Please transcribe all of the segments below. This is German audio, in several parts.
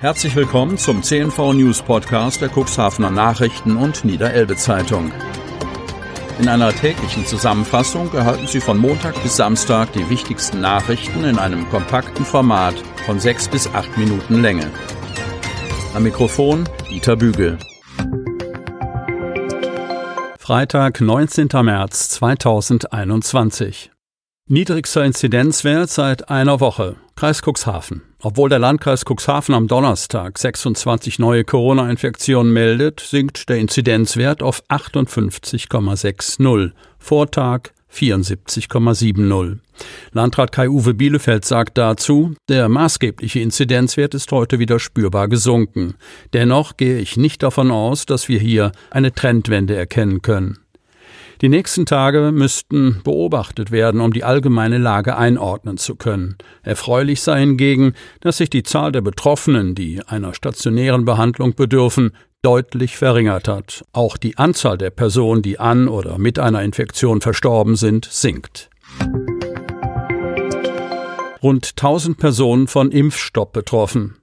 Herzlich willkommen zum CNV News Podcast der Cuxhavener Nachrichten und Niederelbe Zeitung. In einer täglichen Zusammenfassung erhalten Sie von Montag bis Samstag die wichtigsten Nachrichten in einem kompakten Format von sechs bis acht Minuten Länge. Am Mikrofon Dieter Bügel. Freitag, 19. März 2021. Niedrigster Inzidenzwert seit einer Woche. Kreis Cuxhaven. Obwohl der Landkreis Cuxhaven am Donnerstag 26 neue Corona-Infektionen meldet, sinkt der Inzidenzwert auf 58,60. Vortag 74,70. Landrat Kai-Uwe Bielefeld sagt dazu, der maßgebliche Inzidenzwert ist heute wieder spürbar gesunken. Dennoch gehe ich nicht davon aus, dass wir hier eine Trendwende erkennen können. Die nächsten Tage müssten beobachtet werden, um die allgemeine Lage einordnen zu können. Erfreulich sei hingegen, dass sich die Zahl der Betroffenen, die einer stationären Behandlung bedürfen, deutlich verringert hat. Auch die Anzahl der Personen, die an oder mit einer Infektion verstorben sind, sinkt. Rund 1000 Personen von Impfstopp betroffen.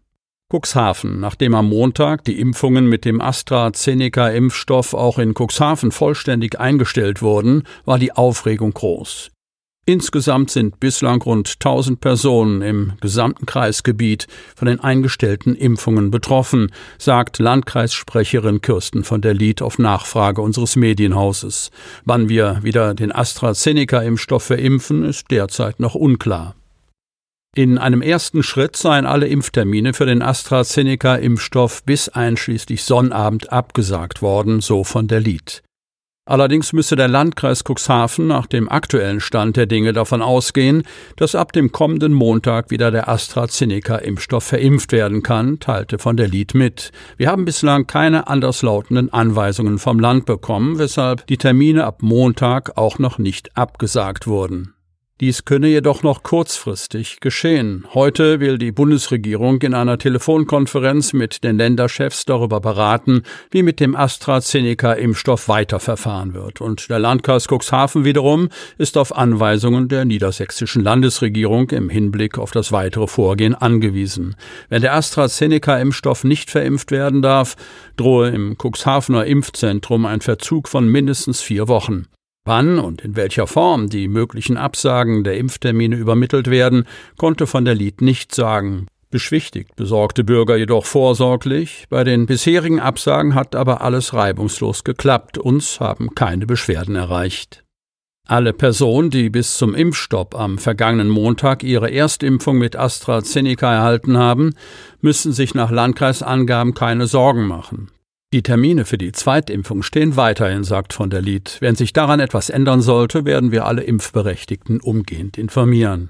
Cuxhaven. Nachdem am Montag die Impfungen mit dem AstraZeneca-Impfstoff auch in Cuxhaven vollständig eingestellt wurden, war die Aufregung groß. Insgesamt sind bislang rund 1000 Personen im gesamten Kreisgebiet von den eingestellten Impfungen betroffen, sagt Landkreissprecherin Kirsten von der Lied auf Nachfrage unseres Medienhauses. Wann wir wieder den AstraZeneca-Impfstoff verimpfen, ist derzeit noch unklar. In einem ersten Schritt seien alle Impftermine für den AstraZeneca-Impfstoff bis einschließlich Sonnabend abgesagt worden, so von der Lied. Allerdings müsse der Landkreis Cuxhaven nach dem aktuellen Stand der Dinge davon ausgehen, dass ab dem kommenden Montag wieder der AstraZeneca-Impfstoff verimpft werden kann, teilte von der Lied mit. Wir haben bislang keine anderslautenden Anweisungen vom Land bekommen, weshalb die Termine ab Montag auch noch nicht abgesagt wurden. Dies könne jedoch noch kurzfristig geschehen. Heute will die Bundesregierung in einer Telefonkonferenz mit den Länderchefs darüber beraten, wie mit dem AstraZeneca-Impfstoff weiterverfahren wird. Und der Landkreis Cuxhaven wiederum ist auf Anweisungen der niedersächsischen Landesregierung im Hinblick auf das weitere Vorgehen angewiesen. Wenn der AstraZeneca-Impfstoff nicht verimpft werden darf, drohe im Cuxhavener Impfzentrum ein Verzug von mindestens vier Wochen. Wann und in welcher Form die möglichen Absagen der Impftermine übermittelt werden, konnte von der Lied nicht sagen. Beschwichtigt besorgte Bürger jedoch vorsorglich. Bei den bisherigen Absagen hat aber alles reibungslos geklappt. Uns haben keine Beschwerden erreicht. Alle Personen, die bis zum Impfstopp am vergangenen Montag ihre Erstimpfung mit AstraZeneca erhalten haben, müssen sich nach Landkreisangaben keine Sorgen machen. Die Termine für die Zweitimpfung stehen weiterhin, sagt von der Lied. Wenn sich daran etwas ändern sollte, werden wir alle Impfberechtigten umgehend informieren.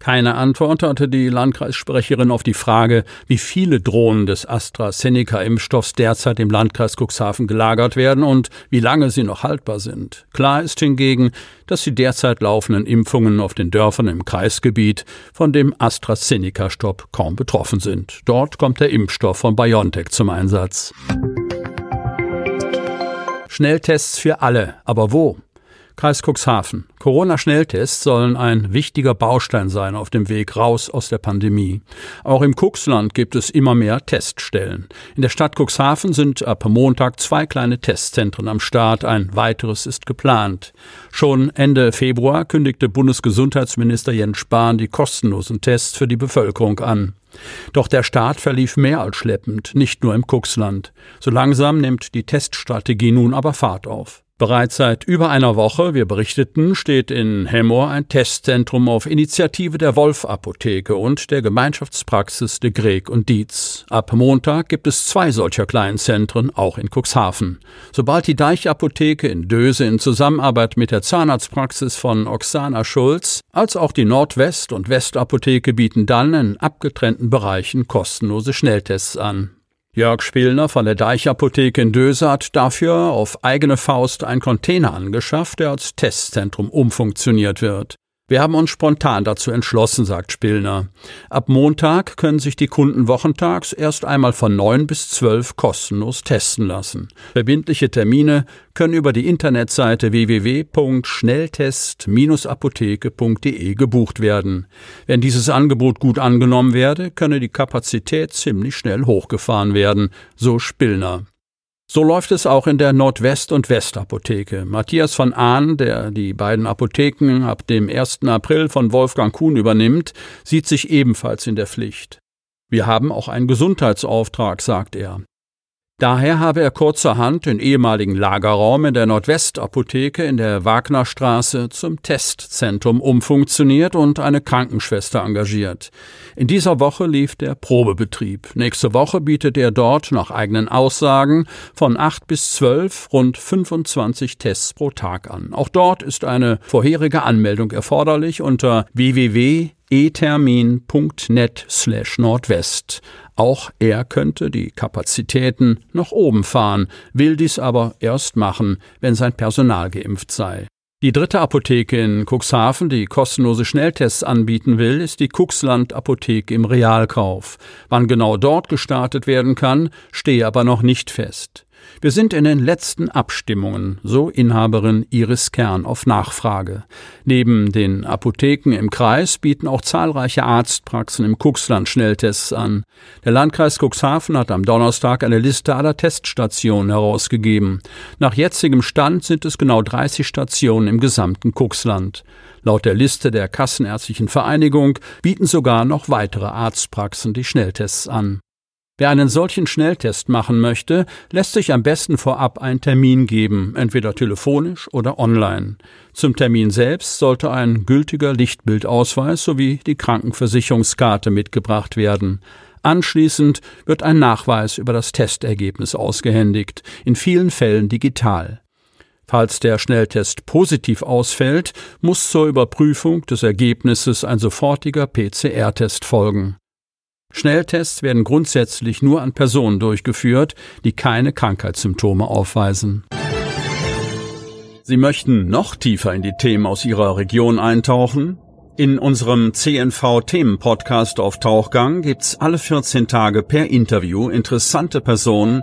Keine Antwort hatte die Landkreissprecherin auf die Frage, wie viele Drohnen des AstraZeneca-Impfstoffs derzeit im Landkreis Cuxhaven gelagert werden und wie lange sie noch haltbar sind. Klar ist hingegen, dass die derzeit laufenden Impfungen auf den Dörfern im Kreisgebiet von dem AstraZeneca-Stopp kaum betroffen sind. Dort kommt der Impfstoff von BioNTech zum Einsatz. Schnelltests für alle, aber wo? Kreis Cuxhaven. Corona-Schnelltests sollen ein wichtiger Baustein sein auf dem Weg raus aus der Pandemie. Auch im Cuxland gibt es immer mehr Teststellen. In der Stadt Cuxhaven sind ab Montag zwei kleine Testzentren am Start. Ein weiteres ist geplant. Schon Ende Februar kündigte Bundesgesundheitsminister Jens Spahn die kostenlosen Tests für die Bevölkerung an. Doch der Start verlief mehr als schleppend, nicht nur im Cuxland. So langsam nimmt die Teststrategie nun aber Fahrt auf. Bereits seit über einer Woche, wir berichteten, steht in Hemmoor ein Testzentrum auf Initiative der Wolf Apotheke und der Gemeinschaftspraxis de Greg und Dietz. Ab Montag gibt es zwei solcher kleinen Zentren, auch in Cuxhaven. Sobald die Deichapotheke in Döse in Zusammenarbeit mit der Zahnarztpraxis von Oksana Schulz als auch die Nordwest- und Westapotheke bieten dann in abgetrennten Bereichen kostenlose Schnelltests an. Jörg Spielner von der Deichapotheke in Döse hat dafür auf eigene Faust einen Container angeschafft, der als Testzentrum umfunktioniert wird. Wir haben uns spontan dazu entschlossen, sagt Spillner. Ab Montag können sich die Kunden wochentags erst einmal von neun bis zwölf kostenlos testen lassen. Verbindliche Termine können über die Internetseite www.schnelltest-apotheke.de gebucht werden. Wenn dieses Angebot gut angenommen werde, könne die Kapazität ziemlich schnell hochgefahren werden, so Spillner. So läuft es auch in der Nordwest- und Westapotheke. Matthias von Ahn, der die beiden Apotheken ab dem 1. April von Wolfgang Kuhn übernimmt, sieht sich ebenfalls in der Pflicht. Wir haben auch einen Gesundheitsauftrag, sagt er. Daher habe er kurzerhand den ehemaligen Lagerraum in der Nordwestapotheke in der Wagnerstraße zum Testzentrum umfunktioniert und eine Krankenschwester engagiert. In dieser Woche lief der Probebetrieb. Nächste Woche bietet er dort nach eigenen Aussagen von acht bis zwölf rund 25 Tests pro Tag an. Auch dort ist eine vorherige Anmeldung erforderlich unter www etermin.net slash Nordwest. Auch er könnte die Kapazitäten nach oben fahren, will dies aber erst machen, wenn sein Personal geimpft sei. Die dritte Apotheke in Cuxhaven, die kostenlose Schnelltests anbieten will, ist die Cuxland Apotheke im Realkauf. Wann genau dort gestartet werden kann, stehe aber noch nicht fest. Wir sind in den letzten Abstimmungen, so Inhaberin Iris Kern auf Nachfrage. Neben den Apotheken im Kreis bieten auch zahlreiche Arztpraxen im Cuxland Schnelltests an. Der Landkreis Cuxhaven hat am Donnerstag eine Liste aller Teststationen herausgegeben. Nach jetzigem Stand sind es genau 30 Stationen im gesamten Cuxland. Laut der Liste der Kassenärztlichen Vereinigung bieten sogar noch weitere Arztpraxen die Schnelltests an. Wer einen solchen Schnelltest machen möchte, lässt sich am besten vorab einen Termin geben, entweder telefonisch oder online. Zum Termin selbst sollte ein gültiger Lichtbildausweis sowie die Krankenversicherungskarte mitgebracht werden. Anschließend wird ein Nachweis über das Testergebnis ausgehändigt, in vielen Fällen digital. Falls der Schnelltest positiv ausfällt, muss zur Überprüfung des Ergebnisses ein sofortiger PCR-Test folgen. Schnelltests werden grundsätzlich nur an Personen durchgeführt, die keine Krankheitssymptome aufweisen. Sie möchten noch tiefer in die Themen aus Ihrer Region eintauchen? In unserem CNV-Themen-Podcast auf Tauchgang gibt's alle 14 Tage per Interview interessante Personen,